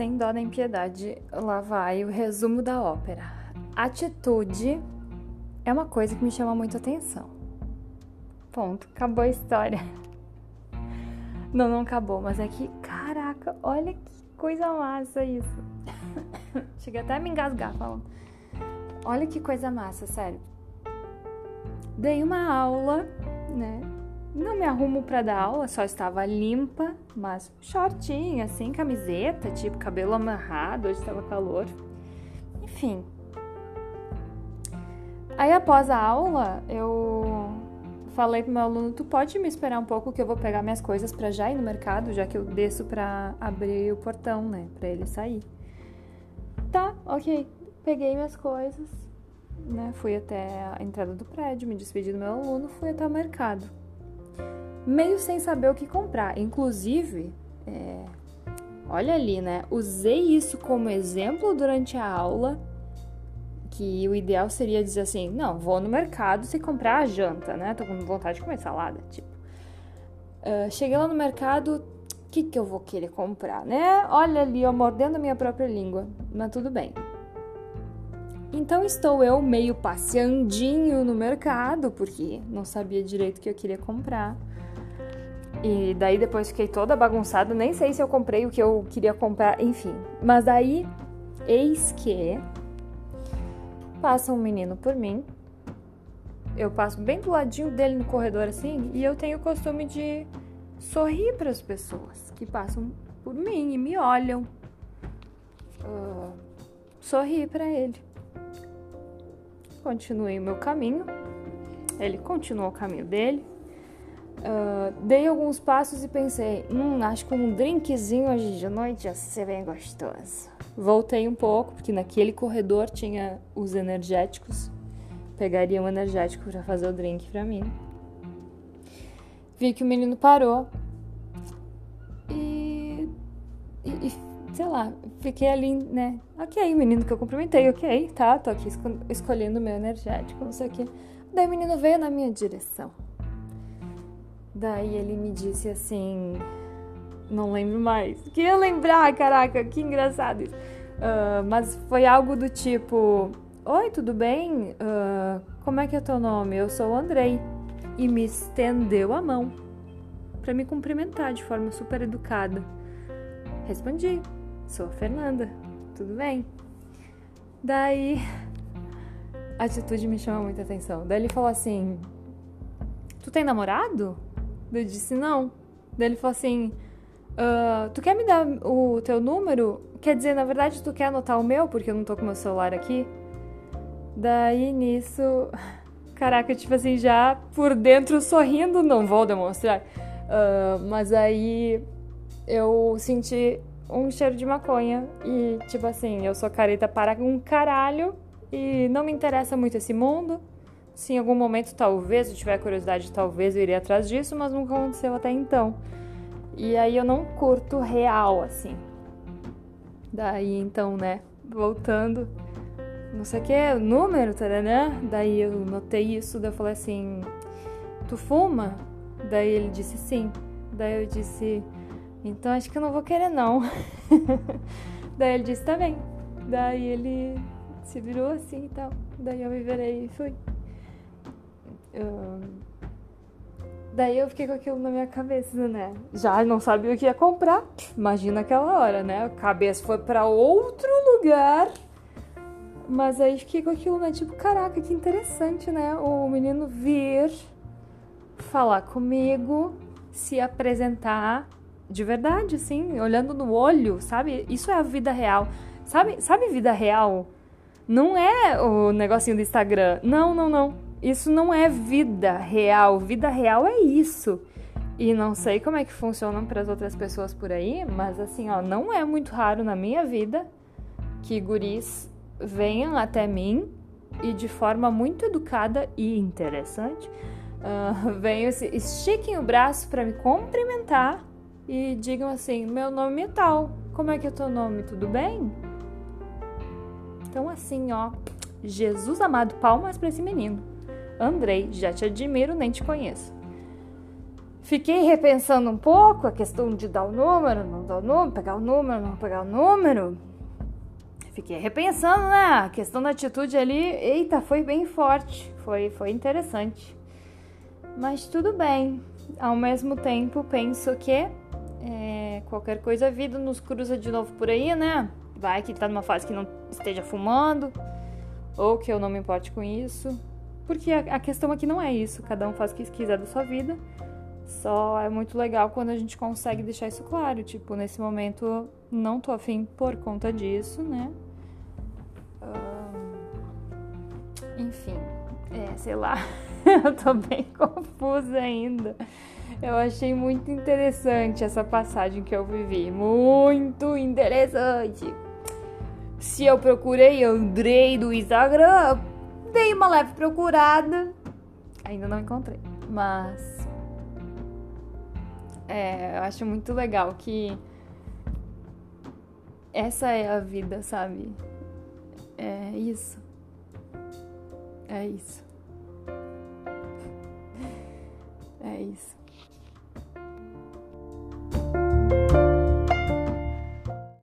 sem dó nem piedade, lá vai o resumo da ópera. Atitude é uma coisa que me chama muito atenção. Ponto, acabou a história. Não, não acabou, mas é que, caraca, olha que coisa massa isso. Chega até a me engasgar falando. Olha que coisa massa, sério. Dei uma aula, né? Não me arrumo para dar aula, só estava limpa, mas shortinho, assim, camiseta, tipo cabelo amarrado, hoje estava calor. Enfim. Aí após a aula, eu falei pro meu aluno, tu pode me esperar um pouco que eu vou pegar minhas coisas para já ir no mercado, já que eu desço para abrir o portão, né, para ele sair. Tá, OK. Peguei minhas coisas, né, fui até a entrada do prédio, me despedi do meu aluno, fui até o mercado meio sem saber o que comprar. Inclusive, é, olha ali, né? Usei isso como exemplo durante a aula, que o ideal seria dizer assim: não, vou no mercado se comprar a janta, né? Tô com vontade de comer salada, tipo. Uh, cheguei lá no mercado, o que, que eu vou querer comprar, né? Olha ali, eu mordendo a minha própria língua, mas tudo bem. Então estou eu meio passeandinho no mercado, porque não sabia direito o que eu queria comprar. E daí depois fiquei toda bagunçada, nem sei se eu comprei o que eu queria comprar, enfim. Mas daí, eis que passa um menino por mim. Eu passo bem do ladinho dele no corredor assim, e eu tenho o costume de sorrir para as pessoas que passam por mim e me olham. Uh, sorri para ele. Continuei o meu caminho. Ele continuou o caminho dele. Uh, dei alguns passos e pensei, hum, acho que um drinkzinho hoje de noite ia ser bem gostoso. Voltei um pouco, porque naquele corredor tinha os energéticos. Pegaria um energético para fazer o drink para mim. Vi que o menino parou. E, e, e, sei lá, fiquei ali, né? Ok, menino que eu cumprimentei, ok, tá, tô aqui escolhendo o meu energético, não sei o que. Daí o menino veio na minha direção. Daí ele me disse assim. Não lembro mais. Queria lembrar, caraca, que engraçado isso. Uh, mas foi algo do tipo: Oi, tudo bem? Uh, como é que é teu nome? Eu sou o Andrei. E me estendeu a mão para me cumprimentar de forma super educada. Respondi: Sou a Fernanda. Tudo bem? Daí a atitude me chama muita atenção. Daí ele falou assim: Tu tem namorado? Eu disse, não. Daí ele falou assim: uh, Tu quer me dar o teu número? Quer dizer, na verdade, tu quer anotar o meu, porque eu não tô com meu celular aqui? Daí nisso. Caraca, tipo assim, já por dentro sorrindo, não vou demonstrar. Uh, mas aí eu senti um cheiro de maconha e, tipo assim, eu sou careta para um caralho e não me interessa muito esse mundo. Se em algum momento, talvez, eu tiver curiosidade, talvez eu iria atrás disso, mas nunca aconteceu até então. E aí eu não curto real, assim. Daí então, né, voltando, não sei o que, número, taranã. Daí eu notei isso, daí eu falei assim: Tu fuma? Daí ele disse sim. Daí eu disse: Então acho que eu não vou querer, não. daí ele disse: Tá bem. Daí ele se virou assim e tal. Daí eu me virei e fui. Daí eu fiquei com aquilo na minha cabeça, né? Já não sabia o que ia comprar. Imagina aquela hora, né? A cabeça foi para outro lugar. Mas aí fiquei com aquilo, né? Tipo, caraca, que interessante, né? O menino vir falar comigo, se apresentar de verdade, assim, olhando no olho, sabe? Isso é a vida real. Sabe, sabe vida real? Não é o negocinho do Instagram. Não, não, não isso não é vida real. Vida real é isso. E não sei como é que funcionam para as outras pessoas por aí, mas assim, ó, não é muito raro na minha vida que guris venham até mim e de forma muito educada e interessante uh, venham, estiquem o braço para me cumprimentar e digam assim: meu nome é tal, como é que é teu nome? Tudo bem? Então, assim, ó, Jesus amado, palmas para esse menino. Andrei, já te admiro, nem te conheço. Fiquei repensando um pouco a questão de dar o número, não dar o número, pegar o número, não pegar o número. Fiquei repensando, né? A questão da atitude ali, eita, foi bem forte, foi, foi interessante. Mas tudo bem. Ao mesmo tempo, penso que é, qualquer coisa a vida nos cruza de novo por aí, né? Vai que tá numa fase que não esteja fumando, ou que eu não me importe com isso. Porque a, questão aqui não é isso, cada um faz o que quiser da sua vida. Só é muito legal quando a gente consegue deixar isso claro. Tipo, nesse momento não tô afim por conta disso, né? enfim, é, sei lá. eu tô bem confusa ainda. Eu achei muito interessante essa passagem que eu vivi. Muito interessante. Se eu procurei Andrei do Instagram, dei uma leve procurada. Ainda não encontrei. Mas é, eu acho muito legal que essa é a vida, sabe? É isso. É isso. É isso.